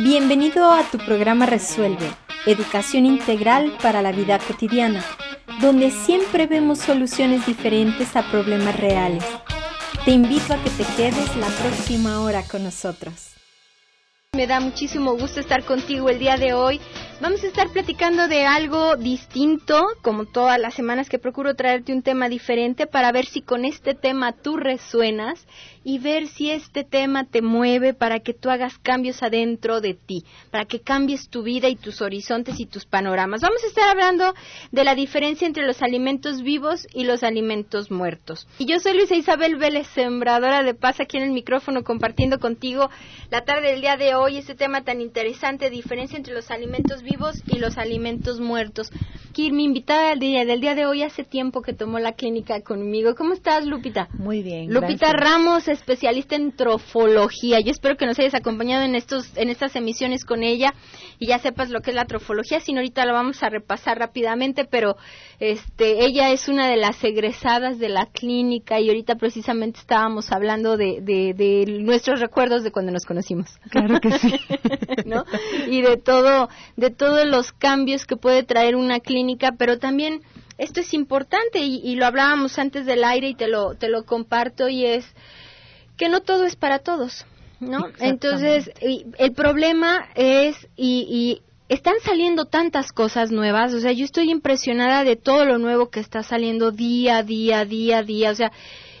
Bienvenido a tu programa Resuelve, Educación Integral para la Vida Cotidiana, donde siempre vemos soluciones diferentes a problemas reales. Te invito a que te quedes la próxima hora con nosotros. Me da muchísimo gusto estar contigo el día de hoy. Vamos a estar platicando de algo distinto, como todas las semanas que procuro traerte un tema diferente para ver si con este tema tú resuenas y ver si este tema te mueve para que tú hagas cambios adentro de ti, para que cambies tu vida y tus horizontes y tus panoramas. Vamos a estar hablando de la diferencia entre los alimentos vivos y los alimentos muertos. Y yo soy Luisa Isabel Vélez, sembradora de paz aquí en el micrófono, compartiendo contigo la tarde del día de hoy este tema tan interesante, diferencia entre los alimentos vivos y los alimentos muertos. Kir, mi invitada del día, del día de hoy hace tiempo que tomó la clínica conmigo. ¿Cómo estás, Lupita? Muy bien. Lupita Ramos, especialista en trofología. Yo espero que nos hayas acompañado en estos, en estas emisiones con ella y ya sepas lo que es la trofología. Si no, ahorita lo vamos a repasar rápidamente, pero este, ella es una de las egresadas de la clínica y ahorita precisamente estábamos hablando de, de, de nuestros recuerdos de cuando nos conocimos. Claro que sí. ¿No? Y de todo, de todos los cambios que puede traer una clínica, pero también esto es importante y, y, lo hablábamos antes del aire y te lo, te lo comparto y es que no todo es para todos, ¿no? Entonces, el problema es, y, y están saliendo tantas cosas nuevas, o sea, yo estoy impresionada de todo lo nuevo que está saliendo día, día, día, día, o sea,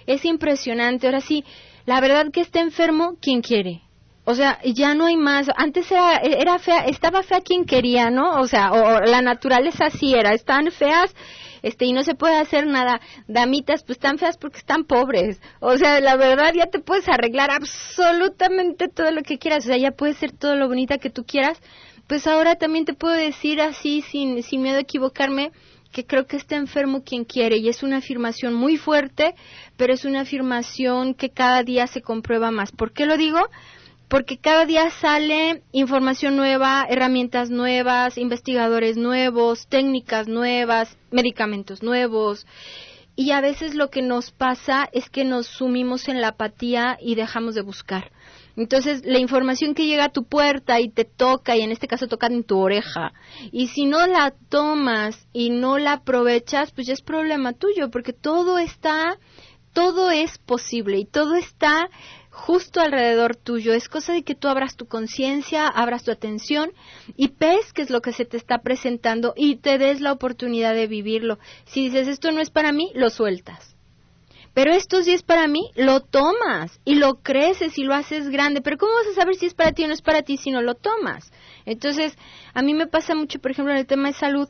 es impresionante. Ahora sí, la verdad que está enfermo, quien quiere. O sea, ya no hay más. Antes era, era fea, estaba fea quien quería, ¿no? O sea, o, la naturaleza así era. Están feas, este, y no se puede hacer nada. Damitas, pues están feas porque están pobres. O sea, la verdad ya te puedes arreglar absolutamente todo lo que quieras. O sea, ya puedes ser todo lo bonita que tú quieras. Pues ahora también te puedo decir así, sin, sin miedo a equivocarme, que creo que está enfermo quien quiere y es una afirmación muy fuerte, pero es una afirmación que cada día se comprueba más. ¿Por qué lo digo? porque cada día sale información nueva, herramientas nuevas, investigadores nuevos, técnicas nuevas, medicamentos nuevos. Y a veces lo que nos pasa es que nos sumimos en la apatía y dejamos de buscar. Entonces, la información que llega a tu puerta y te toca, y en este caso toca en tu oreja, y si no la tomas y no la aprovechas, pues ya es problema tuyo, porque todo está, todo es posible y todo está justo alrededor tuyo. Es cosa de que tú abras tu conciencia, abras tu atención y pesques es lo que se te está presentando y te des la oportunidad de vivirlo. Si dices esto no es para mí, lo sueltas. Pero esto sí es para mí, lo tomas y lo creces y lo haces grande. Pero ¿cómo vas a saber si es para ti o no es para ti si no lo tomas? Entonces, a mí me pasa mucho, por ejemplo, en el tema de salud.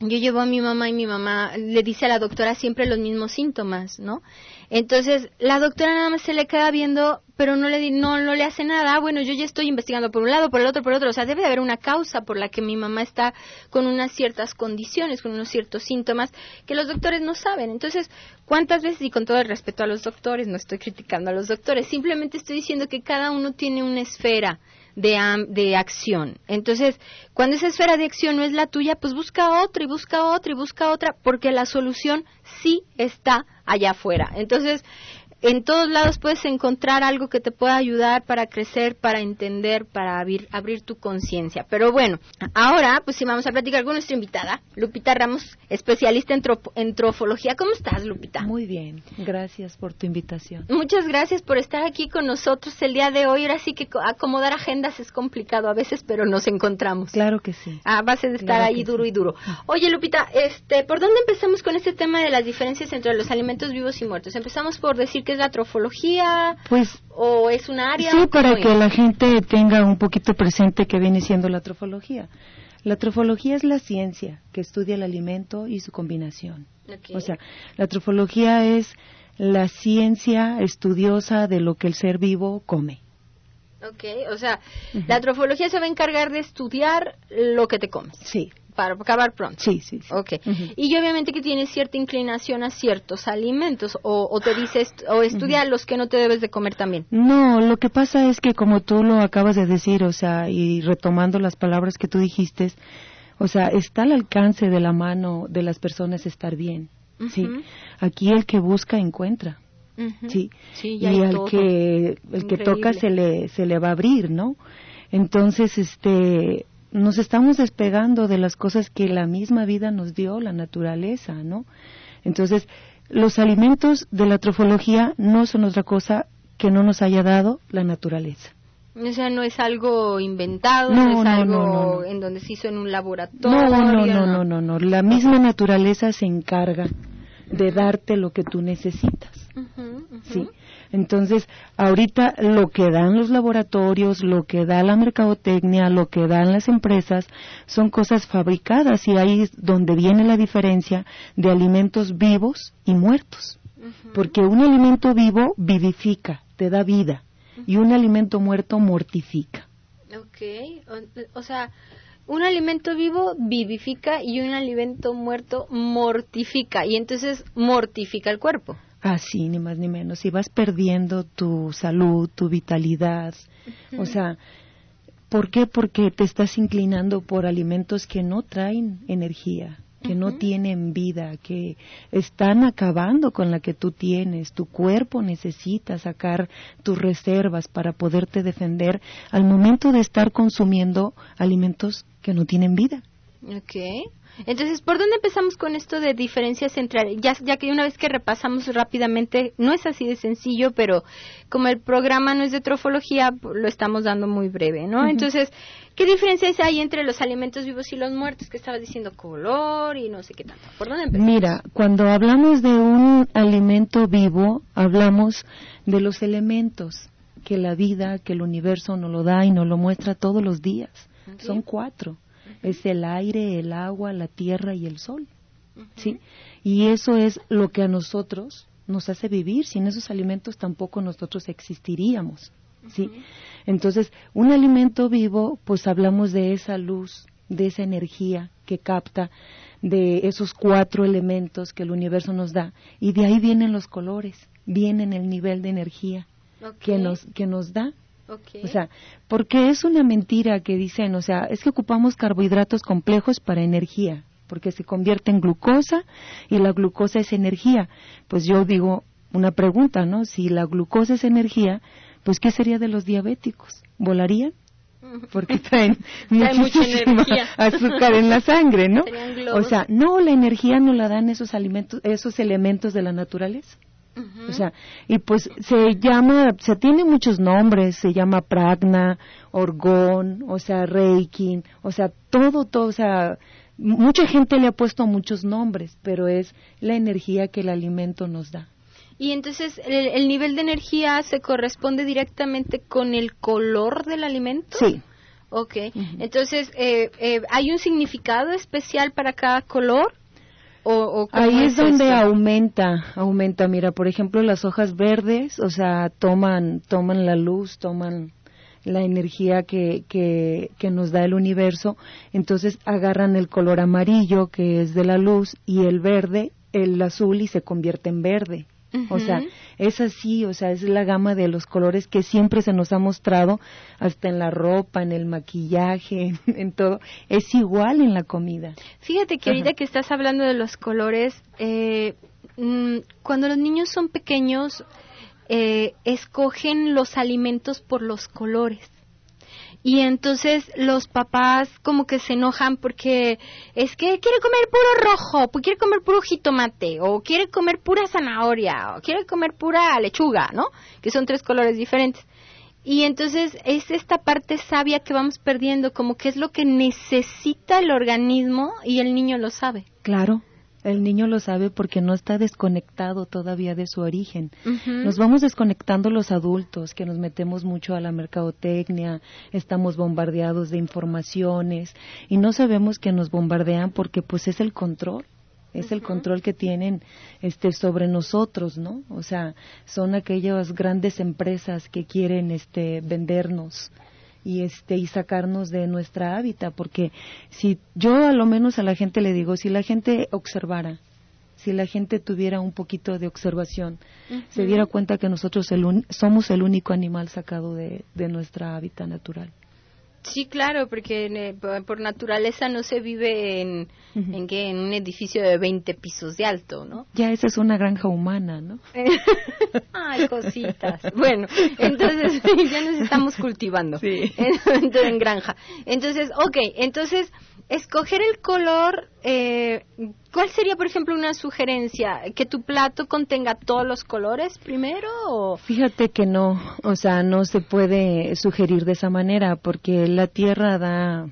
Yo llevo a mi mamá y mi mamá le dice a la doctora siempre los mismos síntomas, ¿no? Entonces, la doctora nada más se le queda viendo, pero no le, no, no le hace nada. Ah, bueno, yo ya estoy investigando por un lado, por el otro, por el otro. O sea, debe de haber una causa por la que mi mamá está con unas ciertas condiciones, con unos ciertos síntomas que los doctores no saben. Entonces, ¿cuántas veces, y con todo el respeto a los doctores, no estoy criticando a los doctores, simplemente estoy diciendo que cada uno tiene una esfera de, de acción. Entonces, cuando esa esfera de acción no es la tuya, pues busca otra y busca otra y busca otra, porque la solución sí está allá afuera. Entonces, en todos lados puedes encontrar algo que te pueda ayudar para crecer, para entender, para abrir, abrir tu conciencia. Pero bueno, ahora pues sí vamos a platicar con nuestra invitada, Lupita Ramos, especialista en, trofología. ¿Cómo estás, Lupita? Muy bien, gracias por tu invitación. Muchas gracias por estar aquí con nosotros el día de hoy. Ahora sí que acomodar agendas es complicado a veces, pero nos encontramos. Claro que sí. A base de estar claro ahí duro sí. y duro. Oye, Lupita, este, ¿por dónde empezamos con este tema de las diferencias entre los alimentos vivos y muertos? Empezamos por decir que es la trofología? Pues, ¿O es un área? Sí, para que la gente tenga un poquito presente que viene siendo la trofología. La trofología es la ciencia que estudia el alimento y su combinación. Okay. O sea, la trofología es la ciencia estudiosa de lo que el ser vivo come. Ok, o sea, uh -huh. la trofología se va a encargar de estudiar lo que te comes. Sí para acabar pronto. Sí, sí, sí. Ok. Uh -huh. Y obviamente que tienes cierta inclinación a ciertos alimentos o, o te dices o estudia uh -huh. los que no te debes de comer también. No, lo que pasa es que como tú lo acabas de decir, o sea, y retomando las palabras que tú dijiste, o sea, está al alcance de la mano de las personas estar bien. Uh -huh. Sí. Aquí el que busca encuentra. Sí. sí y al que el que toca se le se le va a abrir, ¿no? Entonces, este, nos estamos despegando de las cosas que la misma vida nos dio, la naturaleza, ¿no? Entonces, los alimentos de la trofología no son otra cosa que no nos haya dado la naturaleza. O sea, no es algo inventado, no, es algo en donde se hizo en un laboratorio. No, no, no, no, no, no. La misma naturaleza se encarga de darte lo que tú necesitas. ¿Sí? Entonces, ahorita lo que dan los laboratorios, lo que da la mercadotecnia, lo que dan las empresas, son cosas fabricadas y ahí es donde viene la diferencia de alimentos vivos y muertos. Porque un alimento vivo vivifica, te da vida, y un alimento muerto mortifica. Ok, o, sea, un alimento vivo vivifica y un alimento muerto mortifica, y entonces mortifica el cuerpo. Así, ni más ni menos. Y vas perdiendo tu salud, tu vitalidad. O sea, ¿por qué? Porque te estás inclinando por alimentos que no traen energía, que no tienen vida, que están acabando con la que tú tienes. Tu cuerpo necesita sacar tus reservas para poderte defender al momento de estar consumiendo alimentos que no tienen vida. Okay. Entonces, ¿por dónde empezamos con esto de diferencias entre, ya, ya que una vez que repasamos rápidamente, no es así de sencillo, pero como el programa no es de trofología, lo estamos dando muy breve, ¿no? Entonces, ¿qué diferencias hay entre los alimentos vivos y los muertos? Que estabas diciendo color y no sé qué tanto. ¿Por dónde empezamos? Mira, cuando hablamos de un alimento vivo, hablamos de los elementos que la vida, que el universo nos lo da y nos lo muestra todos los días. Son cuatro es el aire, el agua, la tierra y el sol. ¿Sí? Y eso es lo que a nosotros nos hace vivir. Sin esos alimentos tampoco nosotros existiríamos. ¿Sí? Entonces, un alimento vivo, pues hablamos de esa luz, de esa energía que capta, de esos cuatro elementos que el universo nos da. Y de ahí vienen los colores, vienen el nivel de energía que, nos, que nos da o sea, porque es una mentira que dicen, o sea, es que ocupamos carbohidratos complejos para energía, porque se convierte en glucosa y la glucosa es energía. Pues yo digo una pregunta, ¿no? Si la glucosa es energía, pues ¿qué sería de los diabéticos? ¿Volarían? Porque traen muchísima azúcar en la sangre, ¿no? O sea, no, la energía no la dan esos alimentos, esos elementos de la naturaleza. O sea, y pues se llama, se tiene muchos nombres, se llama pragna, orgón, o sea, reiki, o sea, todo, todo, o sea, mucha gente le ha puesto muchos nombres, pero es la energía que el alimento nos da. Y entonces, ¿el, nivel de energía se corresponde directamente con el color del alimento? Sí. Ok, entonces, eh, eh, ¿hay un significado especial para cada color? Ahí es, donde aumenta, aumenta. Mira, por ejemplo, las hojas verdes, o sea, toman, toman la luz, toman la energía que, que, que nos da el universo, entonces agarran el color amarillo, que es de la luz, y el verde, el azul, y se convierte en verde. O sea, es así, o sea, es la gama de los colores que siempre se nos ha mostrado, hasta en la ropa, en el maquillaje, en, todo. Es igual en la comida. Fíjate que ahorita que estás hablando de los colores, eh, mm, cuando los niños son pequeños, eh, escogen los alimentos por los colores. Y entonces los papás como que se enojan porque es que quiere comer puro rojo, pues quiere comer puro jitomate, o quiere comer pura zanahoria, o quiere comer pura lechuga, ¿no? Que son tres colores diferentes. Y entonces es esta parte sabia que vamos perdiendo, como que es lo que necesita el organismo y el niño lo sabe. Claro, el niño lo sabe porque no está desconectado todavía de su origen. Nos vamos desconectando los adultos, que nos metemos mucho a la mercadotecnia, estamos bombardeados de informaciones y no sabemos que nos bombardean porque pues es el control es el control que tienen este sobre nosotros, ¿no? O sea, son aquellas grandes empresas que quieren este vendernos y este y sacarnos de nuestra hábitat porque si yo a lo menos a la gente le digo si la gente observara si la gente tuviera un poquito de observación se diera cuenta que nosotros somos el único animal sacado de, de nuestra hábitat natural Sí, claro, porque eh, por naturaleza no se vive en, en, qué, en un edificio de 20 pisos de alto, ¿no? Ya esa es una granja humana, ¿no? Ay, cositas. Bueno, entonces ya nos estamos cultivando. Sí. en granja. Entonces, ok, entonces escoger el color, eh, ¿cuál sería, por ejemplo, una sugerencia? ¿Que tu plato contenga todos los colores primero? O? Fíjate que no, o sea, no se puede sugerir de esa manera porque la tierra da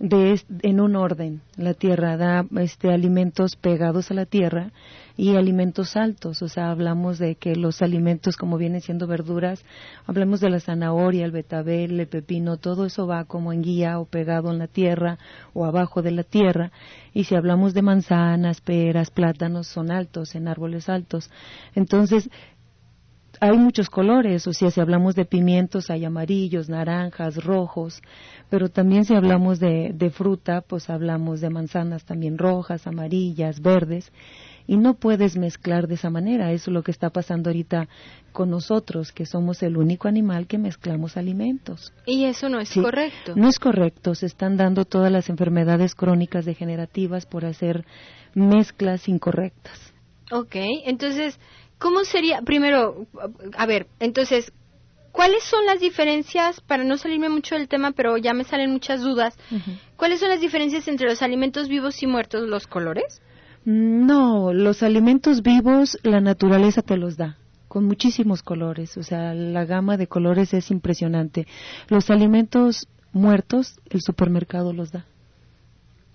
de, en un orden. La tierra da este, alimentos pegados a la tierra y alimentos altos. O sea, hablamos de que los alimentos, como vienen siendo verduras, hablamos de la zanahoria, el betabel, el pepino, todo eso va como en guía o pegado en la tierra o abajo de la tierra. Y si hablamos de manzanas, peras, plátanos, son altos, en árboles altos. Entonces, hay muchos colores, o sea, si hablamos de pimientos hay amarillos, naranjas, rojos, pero también si hablamos de, de, fruta, pues hablamos de manzanas también rojas, amarillas, verdes, y no puedes mezclar de esa manera, eso es lo que está pasando ahorita con nosotros, que somos el único animal que mezclamos alimentos. Y eso no es correcto. No es correcto, se están dando todas las enfermedades crónicas degenerativas por hacer mezclas incorrectas. Ok, entonces ¿Cómo sería, primero, a ver, entonces, ¿cuáles son las diferencias, para no salirme mucho del tema, pero ya me salen muchas dudas, ¿cuáles son las diferencias entre los alimentos vivos y muertos, los colores? No, los alimentos vivos la naturaleza te los da con muchísimos colores, o sea, la gama de colores es impresionante. Los alimentos muertos el supermercado los da.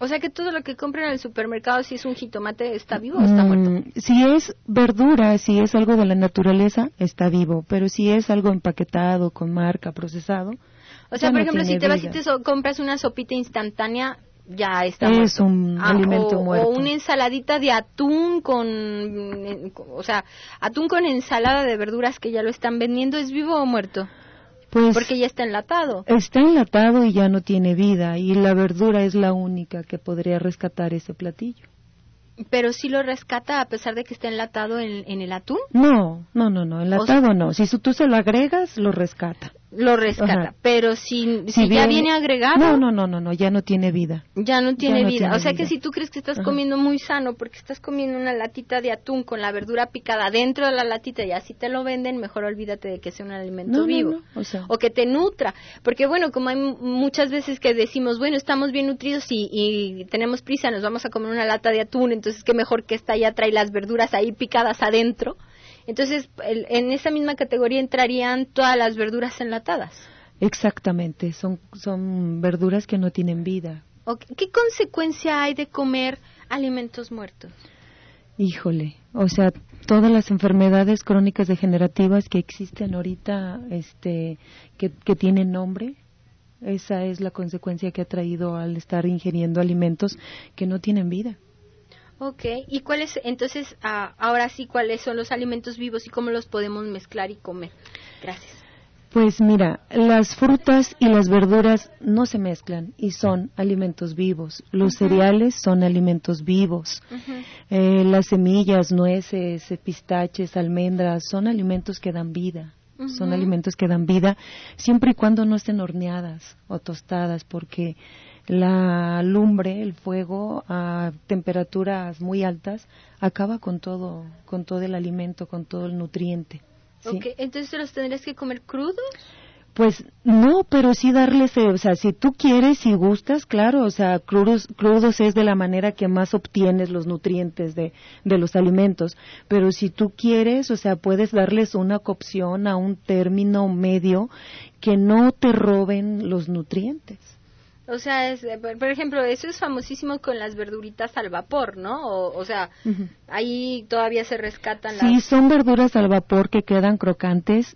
O sea que todo lo que compren en el supermercado, si es un jitomate, ¿está vivo o está muerto? Mm, si es verdura, si es algo de la naturaleza, está vivo. Pero si es algo empaquetado, con marca, procesado. O sea, por ejemplo, si te vas y te compras una sopita instantánea, ya está es un ah, alimento muerto. O una ensaladita de atún con, o sea, atún con ensalada de verduras que ya lo están vendiendo, ¿es vivo o muerto? Pues Porque ya está enlatado. Está enlatado y ya no tiene vida y la verdura es la única que podría rescatar ese platillo. Pero si lo rescata a pesar de que está enlatado en, en el atún. No, no, no, no, enlatado no. Si tú se lo agregas, lo rescata lo rescata, pero si, si, ya viene agregado... No, no, no, no, no, ya no tiene vida. Ya no tiene vida. o sea que si tú crees que estás comiendo muy sano porque estás comiendo una latita de atún con la verdura picada dentro de la latita y así te lo venden, mejor olvídate de que sea un alimento vivo. o, que te nutra. Porque bueno, como hay muchas veces que decimos, bueno, estamos bien nutridos y, y tenemos prisa, nos vamos a comer una lata de atún, entonces qué mejor que esta ya trae las verduras ahí picadas adentro entonces, en esa misma categoría entrarían todas las verduras enlatadas. Exactamente, son, son verduras que no tienen vida. ¿Qué consecuencia hay de comer alimentos muertos? Híjole, o sea, todas las enfermedades crónicas degenerativas que existen ahorita, este, que, que tienen nombre, esa es la consecuencia que ha traído al estar ingiriendo alimentos que no tienen vida. Ok, ¿y cuáles, entonces, ah, ahora sí, cuáles son los alimentos vivos y cómo los podemos mezclar y comer? Gracias. Pues mira, las frutas y las verduras no se mezclan y son alimentos vivos. Los cereales son alimentos vivos. Eh, las semillas, nueces, pistaches, almendras son alimentos que dan vida. Son alimentos que dan vida siempre y cuando no estén horneadas o tostadas porque la lumbre, el fuego a temperaturas muy altas acaba con todo, con todo el alimento, con todo el nutriente. entonces los tendrías que comer crudos. Pues no, pero sí darles, o sea, si tú quieres, si gustas, claro, o sea, crudos, crudos es de la manera que más obtienes los nutrientes de, de los alimentos, pero si tú quieres, o sea, puedes darles una cocción a un término medio que no te roben los nutrientes. O sea, es, eh, por ejemplo, eso es famosísimo con las verduritas al vapor, ¿no? O, sea, ahí todavía se rescatan las... Sí, son verduras al vapor que quedan crocantes.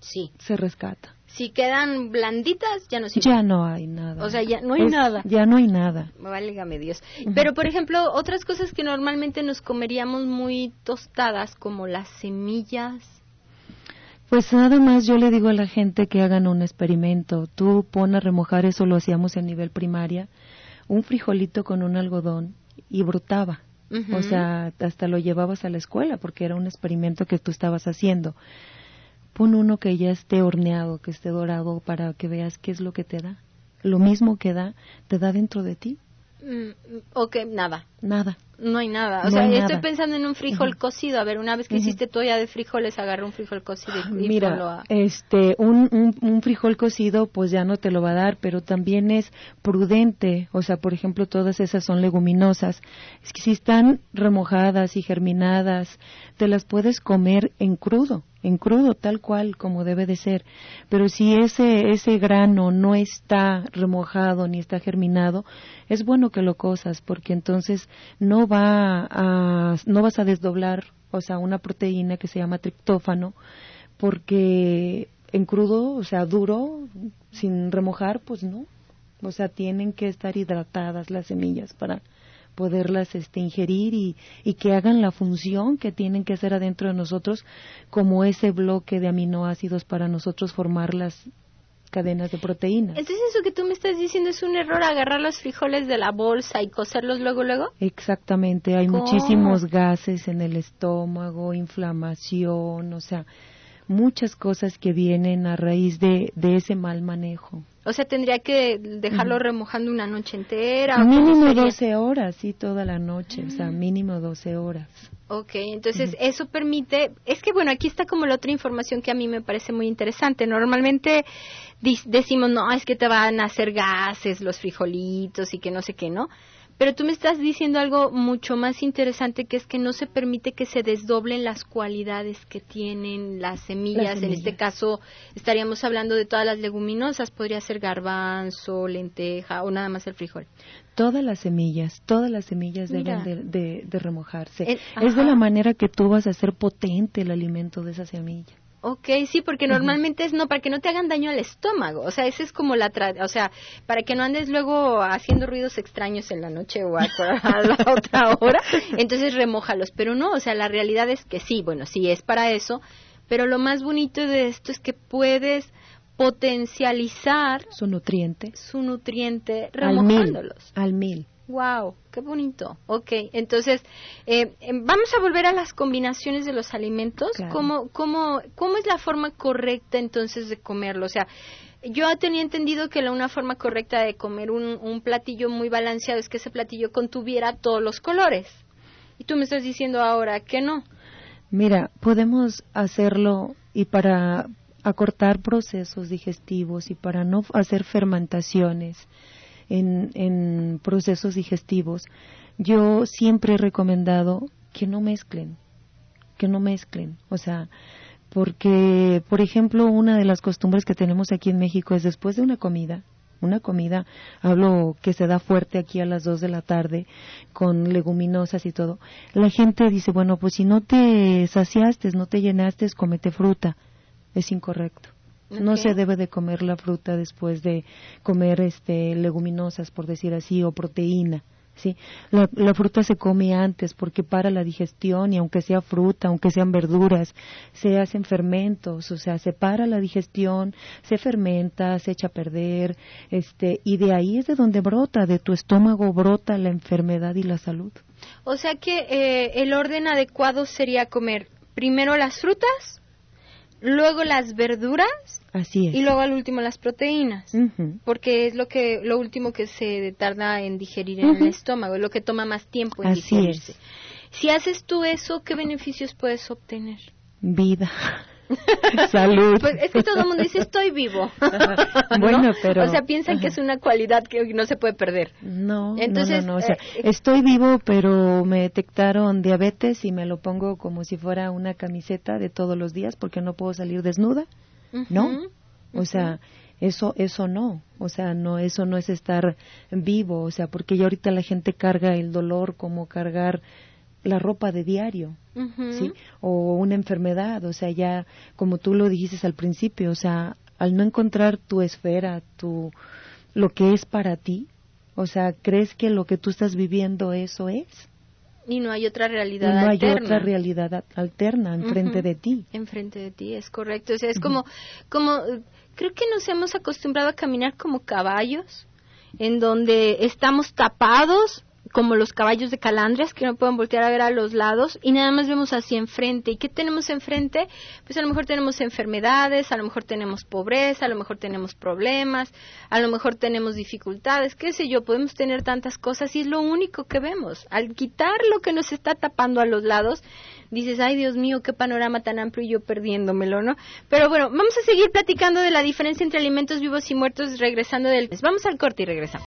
Sí. Se rescata. Si quedan blanditas, ya no Ya no hay nada. O sea, ya no hay nada. Ya no hay nada. Válgame Dios. Pero, por ejemplo, otras cosas que normalmente nos comeríamos muy tostadas, como las semillas, pues nada más yo le digo a la gente que hagan un experimento. Tú pon a remojar, eso lo hacíamos en nivel primaria, un frijolito con un algodón y brotaba. O sea, hasta lo llevabas a la escuela porque era un experimento que tú estabas haciendo. Pon uno que ya esté horneado, que esté dorado para que veas qué es lo que te da. lo mismo que da, te da dentro de ti. Mm, ok, nada. Nada. No hay nada. O sea, estoy pensando en un frijol cocido. A ver, una vez que hiciste toalla de frijoles, agarra un frijol cocido y, Mira, este, un, un, frijol cocido, pues ya no te lo va a dar, pero también es prudente. O sea, por ejemplo, todas esas son leguminosas. Es que si están remojadas y germinadas, te las puedes comer en crudo en crudo, tal cual como debe de ser. Pero si ese, ese grano no está remojado ni está germinado, es bueno que lo cosas, porque entonces no va a, no vas a desdoblar, o sea, una proteína que se llama triptófano, porque en crudo, o sea, duro, sin remojar, pues no. O sea, tienen que estar hidratadas las semillas para poderlas este, ingerir y, y, que hagan la función que tienen que hacer adentro de nosotros como ese bloque de aminoácidos para nosotros formar las cadenas de proteínas. Entonces eso que tú me estás diciendo es un error agarrar los frijoles de la bolsa y cocerlos luego luego. Exactamente, hay muchísimos gases en el estómago, inflamación, o sea, muchas cosas que vienen a raíz de, de ese mal manejo. O sea, tendría que dejarlo remojando una noche entera. Mínimo 12 horas, sí, toda la noche, o sea, mínimo 12 horas. Ok, entonces eso permite, es que bueno, aquí está como la otra información que a mí me parece muy interesante. Normalmente decimos, no, es que te van a hacer gases los frijolitos y que no sé qué, ¿no? Pero tú me estás diciendo algo mucho más interesante que es que no se permite que se desdoblen las cualidades que tienen las semillas. En este caso estaríamos hablando de todas las leguminosas, podría ser garbanzo, lenteja o nada más el frijol. Todas las semillas, todas las semillas deben de, remojarse. es de la manera que tú vas a hacer potente el alimento de esa semilla. Ok, sí, porque normalmente es no, para que no te hagan daño al estómago. O sea, esa es como la, o sea, para que no andes luego haciendo ruidos extraños en la noche o a, la otra hora. Entonces remójalos. Pero no, o sea, la realidad es que sí, bueno, sí es para eso. Pero lo más bonito de esto es que puedes potencializar su nutriente, su nutriente remojándolos. Al mil. Wow, qué bonito. Ok, entonces eh, em, vamos a volver a las combinaciones de los alimentos. ¿Cómo, cómo, ¿Cómo es la forma correcta entonces de comerlo? O sea, yo tenía entendido que la una forma correcta de comer un, un platillo muy balanceado es que ese platillo contuviera todos los colores. Y tú me estás diciendo ahora que no. Mira, podemos hacerlo y para acortar procesos digestivos y para no hacer fermentaciones en, procesos digestivos, yo siempre he recomendado que no mezclen, que no mezclen, o sea, porque, por ejemplo, una de las costumbres que tenemos aquí en México es después de una comida, una comida, hablo que se da fuerte aquí a las dos de la tarde, con leguminosas y todo, la gente dice, bueno, pues si no te saciaste, no te llenaste, comete fruta. Es incorrecto. No se debe de comer la fruta después de comer este leguminosas, por decir así, o proteína. ¿sí? La, la, fruta se come antes porque para la digestión y aunque sea fruta, aunque sean verduras, se hacen fermentos, o sea, se para la digestión, se fermenta, se echa a perder, este, y de ahí es de donde brota, de tu estómago brota la enfermedad y la salud. O sea que eh, el orden adecuado sería comer primero las frutas, luego las verduras Así y luego al último las proteínas, porque es lo que lo último que se tarda en digerir en el estómago, es lo que toma más tiempo en digerirse. Si haces tú eso, ¿qué beneficios puedes obtener? Vida. Salud. Pues es que todo el mundo dice estoy vivo. bueno, pero. O sea, piensan que es una cualidad que no se puede perder. No, Entonces, no, no, O sea, eh, estoy vivo, pero me detectaron diabetes y me lo pongo como si fuera una camiseta de todos los días porque no puedo salir desnuda. ¿No? O sea, eso eso no o sea no eso no es estar vivo o sea porque ya ahorita la gente carga el dolor como cargar la ropa de diario, ¿sí? O una enfermedad, o sea, ya como tú lo dijiste al principio, o sea, al no encontrar tu esfera, tu lo que es para ti, o sea, ¿crees que lo que tú estás viviendo eso es? Y no hay otra realidad y no hay otra realidad alterna enfrente de ti. Enfrente de ti, es correcto. O sea, es como, como, creo que nos hemos acostumbrado a caminar como caballos, en donde estamos tapados como los caballos de calandrias que no pueden voltear a ver a los lados y nada más vemos hacia enfrente. ¿Y qué tenemos enfrente? Pues a lo mejor tenemos enfermedades, a lo mejor tenemos pobreza, a lo mejor tenemos problemas, a lo mejor tenemos dificultades, qué sé yo, podemos tener tantas cosas y es lo único que vemos. Al quitar lo que nos está tapando a los lados, dices, ay Dios mío, qué panorama tan amplio y yo perdiéndomelo, ¿no? Pero bueno, vamos a seguir platicando de la diferencia entre alimentos vivos y muertos regresando del... Vamos al corte y regresamos.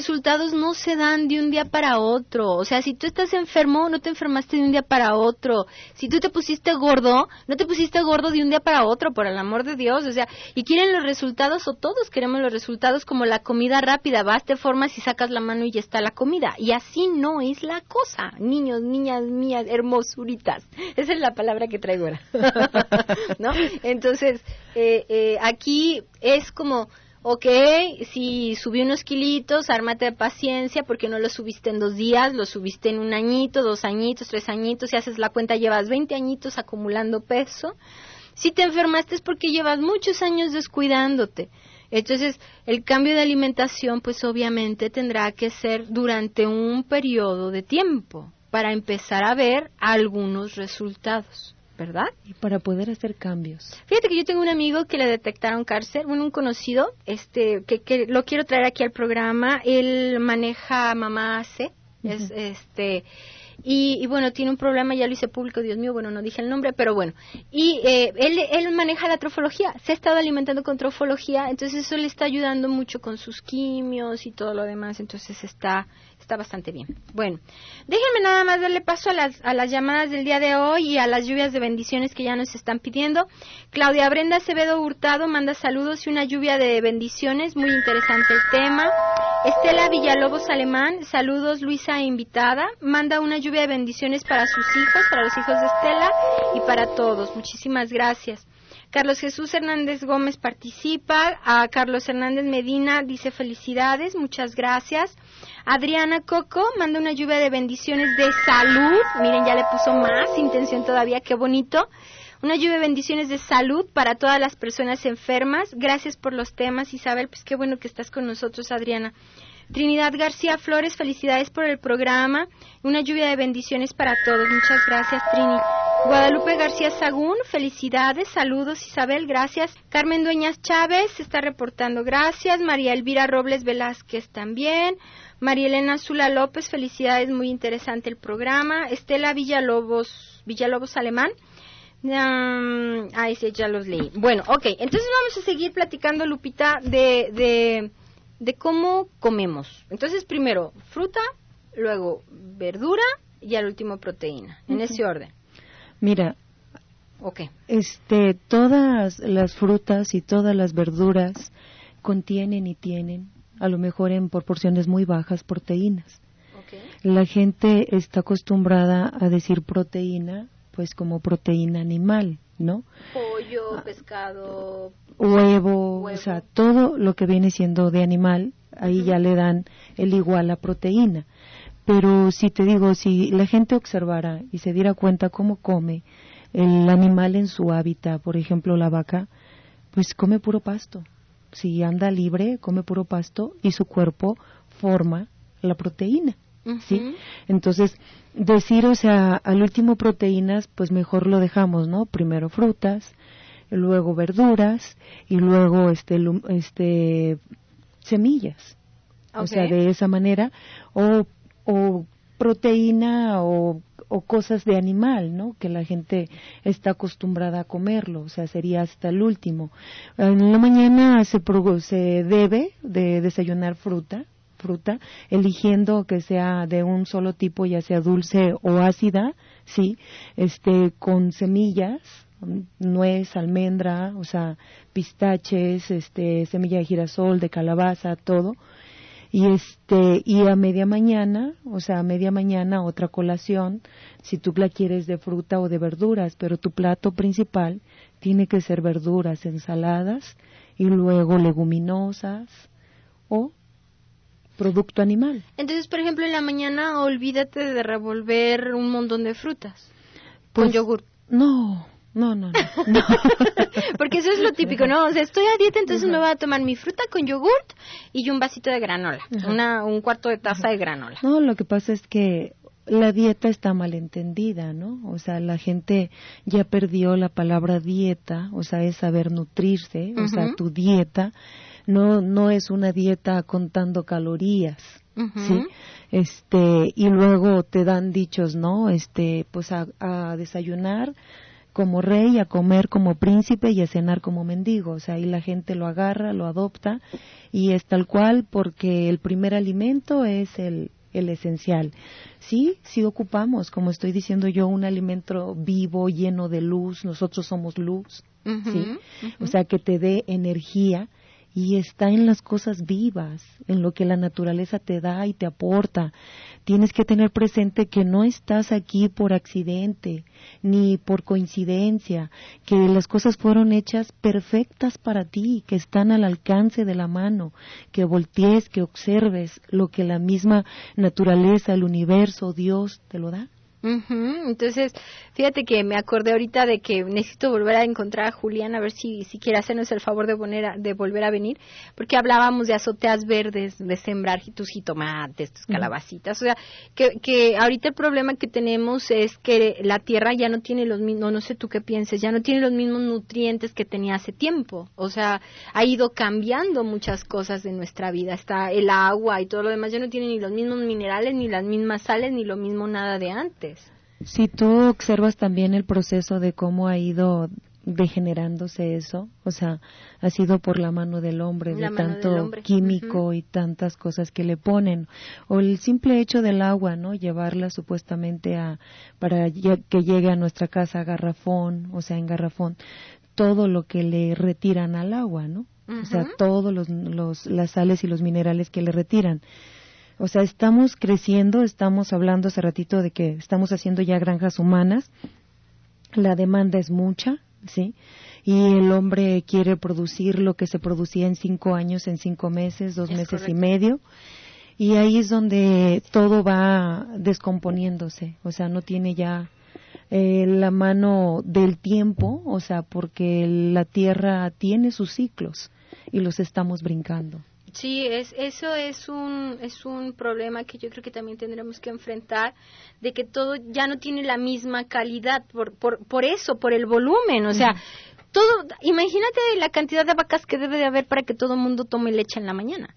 Resultados no se dan de un día para otro. O sea, si tú estás enfermo, no te enfermaste de un día para otro. Si tú te pusiste gordo, no te pusiste gordo de un día para otro, por el amor de Dios. O sea, y quieren los resultados, o todos queremos los resultados como la comida rápida. Vas, te formas y sacas la mano y ya está la comida. Y así no es la cosa. Niños, niñas mías, hermosuritas. Esa es la palabra que traigo ahora. ¿No? Entonces, eh, eh, aquí es como ok, si subí unos kilitos, ármate de paciencia porque no lo subiste en dos días, lo subiste en un añito, dos añitos, tres añitos, si haces la cuenta llevas 20 añitos acumulando peso. Si te enfermaste es porque llevas muchos años descuidándote. Entonces, el cambio de alimentación, pues obviamente tendrá que ser durante un periodo de tiempo para empezar a ver algunos resultados. ¿Verdad? Y para poder hacer cambios. Fíjate que yo tengo un amigo que le detectaron cáncer, bueno, un conocido, este, que, que lo quiero traer aquí al programa. Él maneja Mamá C, es, este, y, bueno, tiene un problema, ya lo hice público, Dios mío, bueno, no dije el nombre, pero bueno. Y eh, él, él maneja la trofología, se ha estado alimentando con trofología, entonces eso le está ayudando mucho con sus quimios y todo lo demás, entonces está está bastante bien. Bueno, déjenme nada más darle paso a las, a las llamadas del día de hoy y a las lluvias de bendiciones que ya nos están pidiendo. Claudia Brenda Acevedo Hurtado manda saludos y una lluvia de bendiciones, muy interesante el tema. Estela Villalobos Alemán, saludos Luisa invitada, manda una lluvia de bendiciones para sus hijos, para los hijos de Estela y para todos. Muchísimas gracias. Carlos Jesús Hernández Gómez participa. A Carlos Hernández Medina dice felicidades, muchas gracias. Adriana Coco manda una lluvia de bendiciones de salud. Miren, ya le puso más intención todavía, qué bonito. Una lluvia de bendiciones de salud para todas las personas enfermas. Gracias por los temas, Isabel. Pues qué bueno que estás con nosotros, Adriana. Trinidad García Flores, felicidades por el programa. Una lluvia de bendiciones para todos. Muchas gracias, Trini. Guadalupe García Sagún, felicidades, saludos Isabel, gracias. Carmen Dueñas Chávez está reportando, gracias. María Elvira Robles Velázquez también. María Elena Zula López, felicidades, muy interesante el programa. Estela Villalobos, Villalobos Alemán. Um, ay, sí, ya los leí. Bueno, ok, entonces vamos a seguir platicando, Lupita, de, de, de cómo comemos. Entonces, primero, fruta, luego verdura y al último proteína, en ese orden. Mira, okay. este, todas las frutas y todas las verduras contienen y tienen a lo mejor en proporciones muy bajas proteínas. La gente está acostumbrada a decir proteína, pues como proteína animal, ¿no? Pollo, pescado, huevo, o sea, todo lo que viene siendo de animal, ahí ya le dan el igual a proteína. Pero si te digo, si la gente observara y se diera cuenta cómo come el animal en su hábitat, por ejemplo la vaca, pues come puro pasto si anda libre, come puro pasto y su cuerpo forma la proteína. ¿Sí? Entonces, decir, o sea, al último proteínas, pues mejor lo dejamos, ¿no? Primero frutas, luego verduras y luego este, este semillas. O sea, de esa manera, o, o proteína o o cosas de animal, ¿no? Que la gente está acostumbrada a comerlo, o sea, sería hasta el último. En la mañana se, se debe de desayunar fruta, fruta, eligiendo que sea de un solo tipo, ya sea dulce o ácida, sí, este, con semillas, nuez, almendra, o sea, pistaches, este, semilla de girasol, de calabaza, todo. Y este y a media mañana o sea a media mañana otra colación si tú la quieres de fruta o de verduras pero tu plato principal tiene que ser verduras ensaladas y luego leguminosas o producto animal entonces por ejemplo en la mañana olvídate de revolver un montón de frutas con pues, yogur No, no, no, no. Porque eso es lo típico, ¿no? O sea, estoy a dieta, entonces me voy a tomar mi fruta con yogurt y un vasito de granola, una, un cuarto de taza de granola. No, lo que pasa es que la dieta está mal entendida, ¿no? O sea, la gente ya perdió la palabra dieta, o sea, es saber nutrirse, o sea, tu dieta no no es una dieta contando calorías, ¿sí? Este, y luego te dan dichos, ¿no? Este, pues a, a desayunar como rey, a comer como príncipe y a cenar como mendigo. O sea, ahí la gente lo agarra, lo adopta y es tal cual porque el primer alimento es el, el esencial. Sí, sí ocupamos, como estoy diciendo yo, un alimento vivo, lleno de luz. Nosotros somos luz, ¿sí? O sea, que te dé energía y está en las cosas vivas, en lo que la naturaleza te da y te aporta. Tienes que tener presente que no estás aquí por accidente ni por coincidencia, que las cosas fueron hechas perfectas para ti, que están al alcance de la mano, que voltees, que observes lo que la misma naturaleza, el universo, Dios te lo da. Entonces, fíjate que me acordé ahorita de que necesito volver a encontrar a Julián a ver si, si quiere hacernos el favor de, poner de volver a venir, porque hablábamos de azoteas verdes, de sembrar tus jitomates, tus calabacitas. O sea, que, que ahorita el problema que tenemos es que la tierra ya no tiene los mismos, no sé tú qué pienses, ya no tiene los mismos nutrientes que tenía hace tiempo. O sea, ha ido cambiando muchas cosas de nuestra vida. Está el agua y todo lo demás, ya no tiene ni los mismos minerales, ni las mismas sales, ni lo mismo nada de antes. Si tú observas también el proceso de cómo ha ido degenerándose eso, o sea, ha sido por la mano del hombre, de tanto químico y tantas cosas que le ponen, o el simple hecho del agua, ¿no? Llevarla supuestamente a para que llegue a nuestra casa a garrafón, o sea, en garrafón, todo lo que le retiran al agua, ¿no? O sea, todos los, los las sales y los minerales que le retiran. O sea, estamos creciendo, estamos hablando hace ratito de que estamos haciendo ya granjas humanas, la demanda es mucha, ¿sí? Y el hombre quiere producir lo que se producía en cinco años, en cinco meses, dos meses y medio. Y ahí es donde todo va descomponiéndose, o sea, no tiene ya eh, la mano del tiempo, o sea, porque la Tierra tiene sus ciclos y los estamos brincando. Sí, es, eso es un, es un problema que yo creo que también tendremos que enfrentar, de que todo ya no tiene la misma calidad por, por, por eso, por el volumen, o sea, todo, imagínate la cantidad de vacas que debe de haber para que todo el mundo tome leche en la mañana.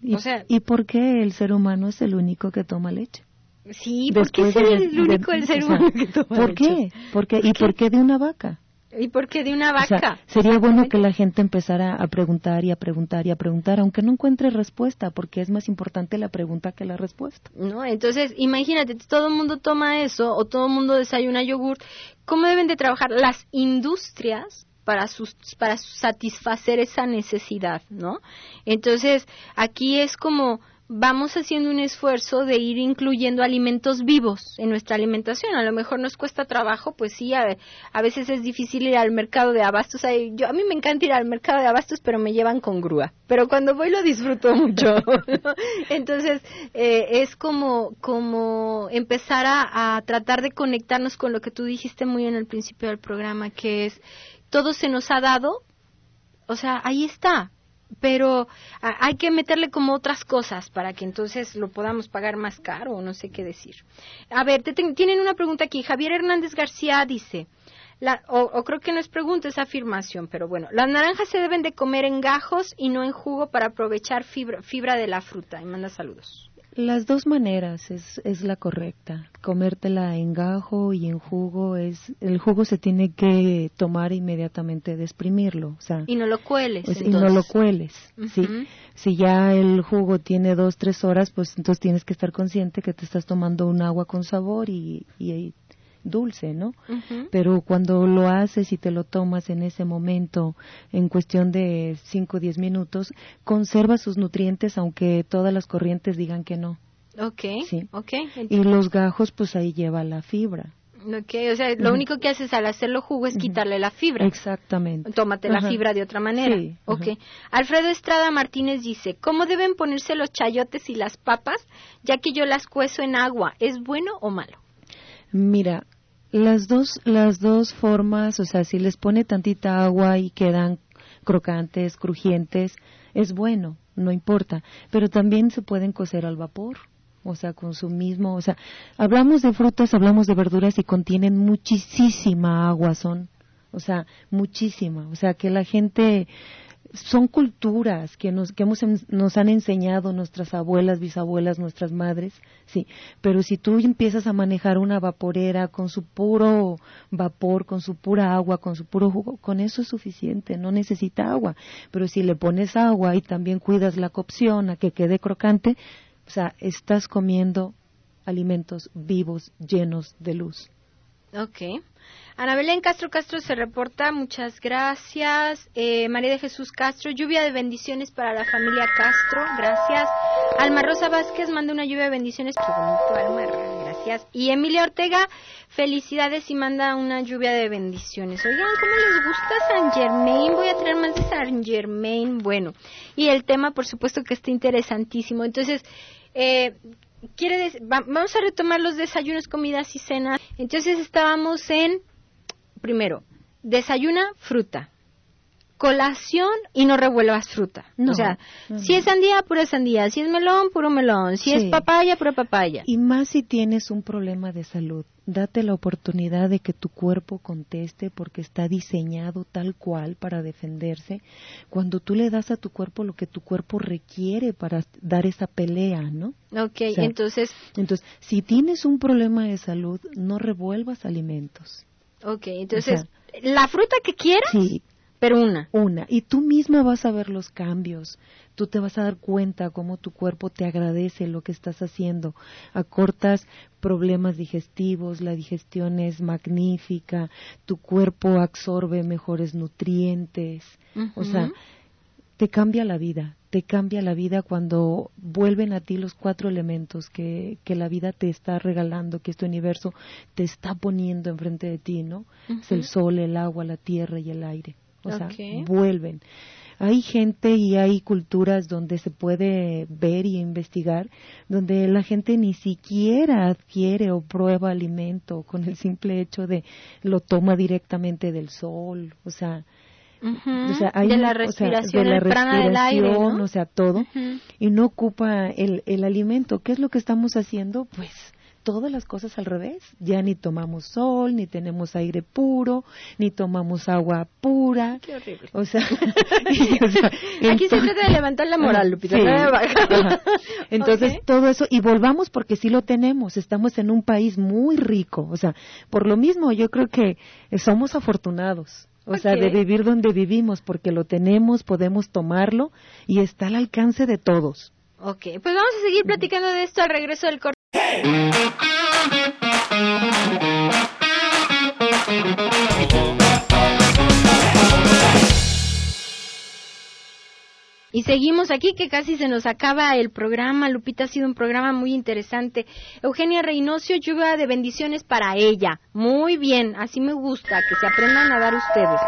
¿Y, o sea, ¿Y por qué el ser humano es el único que toma leche? Sí, ¿por qué es el único el ser humano que toma ¿por Qué? ¿Por qué? ¿Y por qué de una vaca? ¿Y por qué de una vaca? sería bueno que la gente empezara a preguntar y a preguntar y a preguntar, aunque no encuentre respuesta, porque es más importante la pregunta que la respuesta. No, entonces imagínate, todo el mundo toma eso o todo el mundo desayuna yogur. ¿Cómo deben de trabajar las industrias para, sus, para satisfacer esa necesidad, ¿no? Entonces, aquí es como vamos haciendo un esfuerzo de ir incluyendo alimentos vivos en nuestra alimentación. A lo mejor nos cuesta trabajo, pues sí, a, veces es difícil ir al mercado de abastos. yo, a mí me encanta ir al mercado de abastos, pero me llevan con grúa. Pero cuando voy lo disfruto mucho. Entonces, eh, es como, como empezar a, a tratar de conectarnos con lo que tú dijiste muy en el principio del programa, que es, todo se nos ha dado, o sea, ahí está, pero hay que meterle como otras cosas para que entonces lo podamos pagar más caro o no sé qué decir. A ver, tienen una pregunta aquí. Javier Hernández García dice, la, o, creo que no es pregunta, es afirmación, pero bueno, las naranjas se deben de comer en gajos y no en jugo para aprovechar fibra, fibra de la fruta. Y manda saludos. Las dos maneras es, es la correcta. Comértela en gajo y en jugo es el jugo se tiene que tomar inmediatamente de exprimirlo, o sea. Y no lo cueles. Pues, y no lo cueles, sí. Si ya el jugo tiene dos tres horas, pues entonces tienes que estar consciente que te estás tomando un agua con sabor y, y dulce, ¿no? Pero cuando lo haces y te lo tomas en ese momento, en cuestión de 5 o 10 minutos, conserva sus nutrientes aunque todas las corrientes digan que no. Ok, sí. okay. Y los gajos, pues ahí lleva la fibra. Ok, o sea, lo único que haces al hacerlo jugo es quitarle la fibra. Exactamente. Tómate la fibra de otra manera. Sí. Ok. Alfredo Estrada Martínez dice, ¿cómo deben ponerse los chayotes y las papas ya que yo las cuezo en agua? ¿Es bueno o malo? Mira, Las dos, las dos formas, o sea, si les pone tantita agua y quedan crocantes, crujientes, es bueno, no importa. Pero también se pueden cocer al vapor, o sea, con su mismo, o sea, hablamos de frutas, hablamos de verduras y contienen muchísima agua, son, o sea, muchísima, o sea, que la gente son culturas que nos que hemos, nos han enseñado nuestras abuelas, bisabuelas, nuestras madres, sí, pero si tú empiezas a manejar una vaporera con su puro vapor, con su pura agua, con su puro jugo, con eso es suficiente, no necesita agua, pero si le pones agua y también cuidas la cocción a que quede crocante, o sea, estás comiendo alimentos vivos, llenos de luz. Ok. Ana Belén Castro Castro se reporta, muchas gracias. Eh, María de Jesús Castro, lluvia de bendiciones para la familia Castro, gracias. Alma Rosa Vázquez manda una lluvia de bendiciones, qué bonito Alma, gracias. Y Emilia Ortega, felicidades y manda una lluvia de bendiciones. Oigan, ¿cómo les gusta San Germain? Voy a traer más de San Germain. Bueno, y el tema, por supuesto, que está interesantísimo. Entonces, eh, quiere vamos a retomar los desayunos, comidas y cenas. Entonces estábamos en, primero, desayuna fruta, colación y no revuelvas fruta. o sea, si es sandía, pura sandía. Si es melón, puro melón. Si es papaya, pura papaya. Y más si tienes un problema de salud. Date la oportunidad de que tu cuerpo conteste porque está diseñado tal cual para defenderse. Cuando tú le das a tu cuerpo lo que tu cuerpo requiere para dar esa pelea, ¿no? Ok, entonces. Entonces, si tienes un problema de salud, no revuelvas alimentos. Ok, entonces, la fruta que quieras. Sí, pero una. Una. Y tú misma vas a ver los cambios. Tú te vas a dar cuenta cómo tu cuerpo te agradece lo que estás haciendo. Acortas problemas digestivos, la digestión es magnífica, tu cuerpo absorbe mejores nutrientes. O sea, te cambia la vida, te cambia la vida cuando vuelven a ti los cuatro elementos que, que la vida te está regalando, que este universo te está poniendo enfrente de ti, ¿no? Es el sol, el agua, la tierra y el aire o sea, vuelven. Hay gente y hay culturas donde se puede ver y investigar, donde la gente ni siquiera adquiere o prueba alimento con el simple hecho de lo toma directamente del sol, o sea, o sea, hay de la respiración, de la respiración, aire, o sea, todo, y no ocupa el, el alimento. ¿Qué es lo que estamos haciendo? Pues todas las cosas al revés. Ya ni tomamos sol, ni tenemos aire puro, ni tomamos agua pura. Qué horrible. O sea, aquí se trata de levantar la moral, Lupita. entonces, todo eso, y volvamos porque sí lo tenemos. Estamos en un país muy rico. O sea, por lo mismo, yo creo que somos afortunados. O sea, de vivir donde vivimos, porque lo tenemos, podemos tomarlo y está al alcance de todos. Ok, pues vamos a seguir platicando de esto al regreso del corte. Y seguimos aquí que casi se nos acaba el programa. Lupita ha sido un programa muy interesante. Eugenia Reynoso, lluvia de bendiciones para ella. Muy bien, así me gusta, que se aprendan a dar ustedes.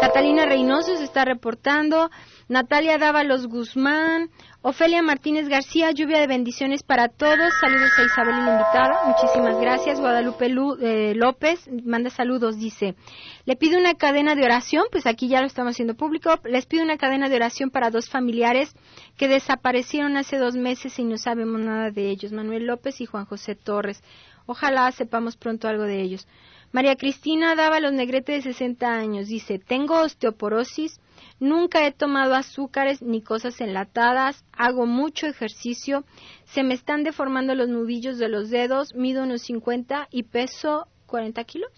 Catalina Reynoso se está reportando. Natalia Dávalos Guzmán, Ofelia Martínez García, lluvia de bendiciones para todos. Saludos a Isabel la invitada. Muchísimas gracias. Guadalupe eh, López manda saludos, dice. Le pido una cadena de oración, pues aquí ya lo estamos haciendo público. Les pido una cadena de oración para dos familiares que desaparecieron hace dos meses y no sabemos nada de ellos. Manuel López y Juan José Torres. Ojalá sepamos pronto algo de ellos. María Cristina Dávalos Negrete de 60 años dice, tengo osteoporosis Nunca he tomado azúcares ni cosas enlatadas, hago mucho ejercicio, se me están deformando los nudillos de los dedos, mido unos 50 y peso 40 kilos.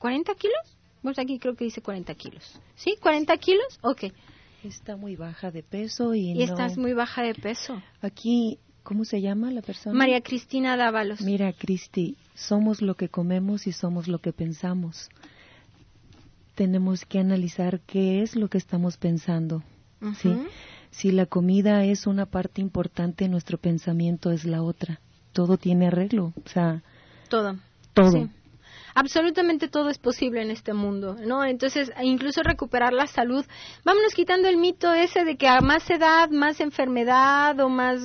¿40 kilos? Pues aquí creo que dice 40 kilos. ¿Sí? ¿40 kilos? Ok. Está muy baja de peso y, y estás muy baja de peso. Aquí, ¿cómo se llama la persona? María Cristina Dávalos. Mira, Cristi, somos lo que comemos y somos lo que pensamos tenemos que analizar qué es lo que estamos pensando. ¿sí? Si la comida es una parte importante, nuestro pensamiento es la otra. Todo tiene arreglo, o sea, todo. Todo. Absolutamente todo es posible en este mundo, ¿no? Entonces, incluso recuperar la salud, vámonos quitando el mito ese de que a más edad, más enfermedad o más,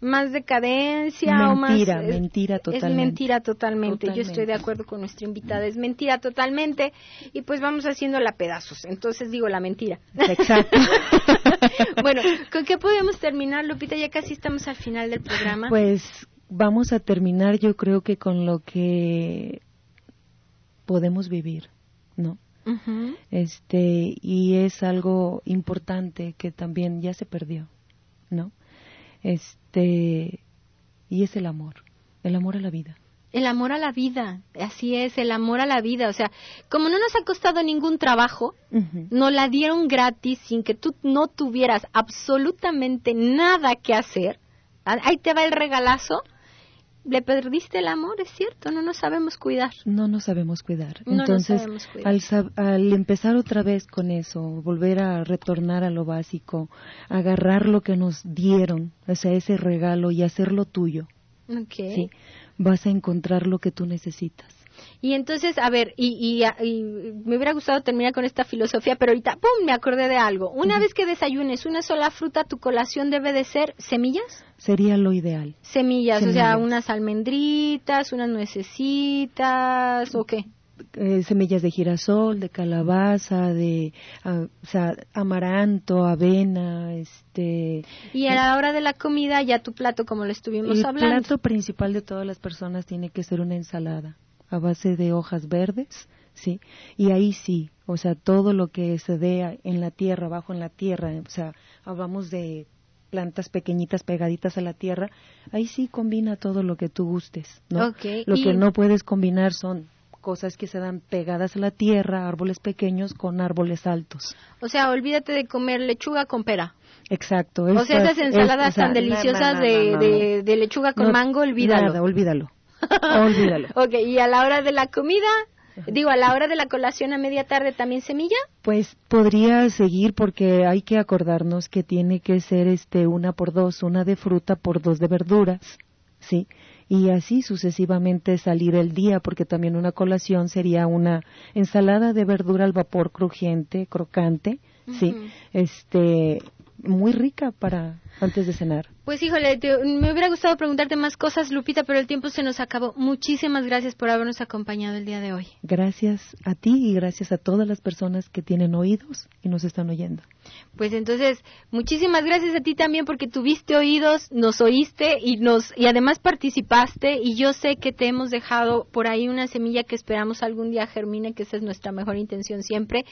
más decadencia mentira, o más... Mentira, totalmente. Es mentira totalmente. Yo estoy de acuerdo con nuestra invitada, es mentira totalmente y pues vamos haciéndola pedazos. Entonces digo la mentira. Exacto. bueno, ¿con qué podemos terminar, Lupita? Ya casi estamos al final del programa. Pues vamos a terminar yo creo que con lo que podemos vivir, ¿no? Este, y es algo importante que también ya se perdió, ¿no? Este, y es el amor, el amor a la vida. El amor a la vida, así es, el amor a la vida. O sea, como no nos ha costado ningún trabajo, nos la dieron gratis sin que tú no tuvieras absolutamente nada que hacer. Ahí te va el regalazo le perdiste el amor, es cierto, no nos sabemos cuidar. No nos sabemos cuidar. Entonces, Al, empezar otra vez con eso, volver a retornar a lo básico, agarrar lo que nos dieron, o sea, ese regalo y hacerlo tuyo, okay. vas a encontrar lo que tú necesitas. Y entonces, a ver, y, me hubiera gustado terminar con esta filosofía, pero ahorita, ¡pum!, me acordé de algo. Una vez que desayunes una sola fruta, ¿tu colación debe de ser semillas? Sería lo ideal. Semillas, o sea, unas almendritas, unas nuecesitas, ¿o qué? Eh, semillas de girasol, de calabaza, de o sea, amaranto, avena, este. Y a la hora de la comida, ya tu plato, como lo estuvimos hablando. El plato principal de todas las personas tiene que ser una ensalada a base de hojas verdes, ¿sí? Y ahí sí, o sea, todo lo que se dé en la tierra, abajo en la tierra, o sea, hablamos de plantas pequeñitas pegaditas a la tierra, ahí sí combina todo lo que tú gustes, ¿no? Lo que no puedes combinar son cosas que se dan pegadas a la tierra, árboles pequeños con árboles altos. O sea, olvídate de comer lechuga con pera. Exacto. o sea, esas ensaladas tan deliciosas de, de, lechuga con mango, olvídalo. Nada, olvídalo. Olvídalo. ok, ¿y a la hora de la comida? Digo, a la hora de la colación a media tarde también semilla? Pues podría seguir porque hay que acordarnos que tiene que ser este una por dos, una de fruta por dos de verduras, ¿sí? Y así sucesivamente salir el día porque también una colación sería una ensalada de verdura al vapor crujiente, crocante, ¿sí? Este muy rica para antes de cenar. Pues híjole, me hubiera gustado preguntarte más cosas, Lupita, pero el tiempo se nos acabó. Muchísimas gracias por habernos acompañado el día de hoy. Gracias a ti y gracias a todas las personas que tienen oídos y nos están oyendo. Pues entonces, muchísimas gracias a ti también porque tuviste oídos, nos oíste y nos y además participaste y yo sé que te hemos dejado por ahí una semilla que esperamos algún día germine, que esa es nuestra mejor intención siempre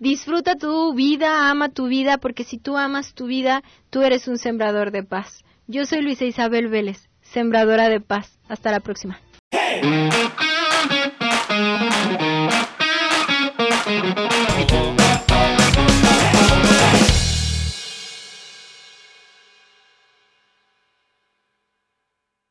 disfruta tu vida, ama tu vida, porque si tú amas tu vida, tú eres un sembrador de paz. Yo soy Luisa Isabel Vélez, sembradora de paz. Hasta la próxima.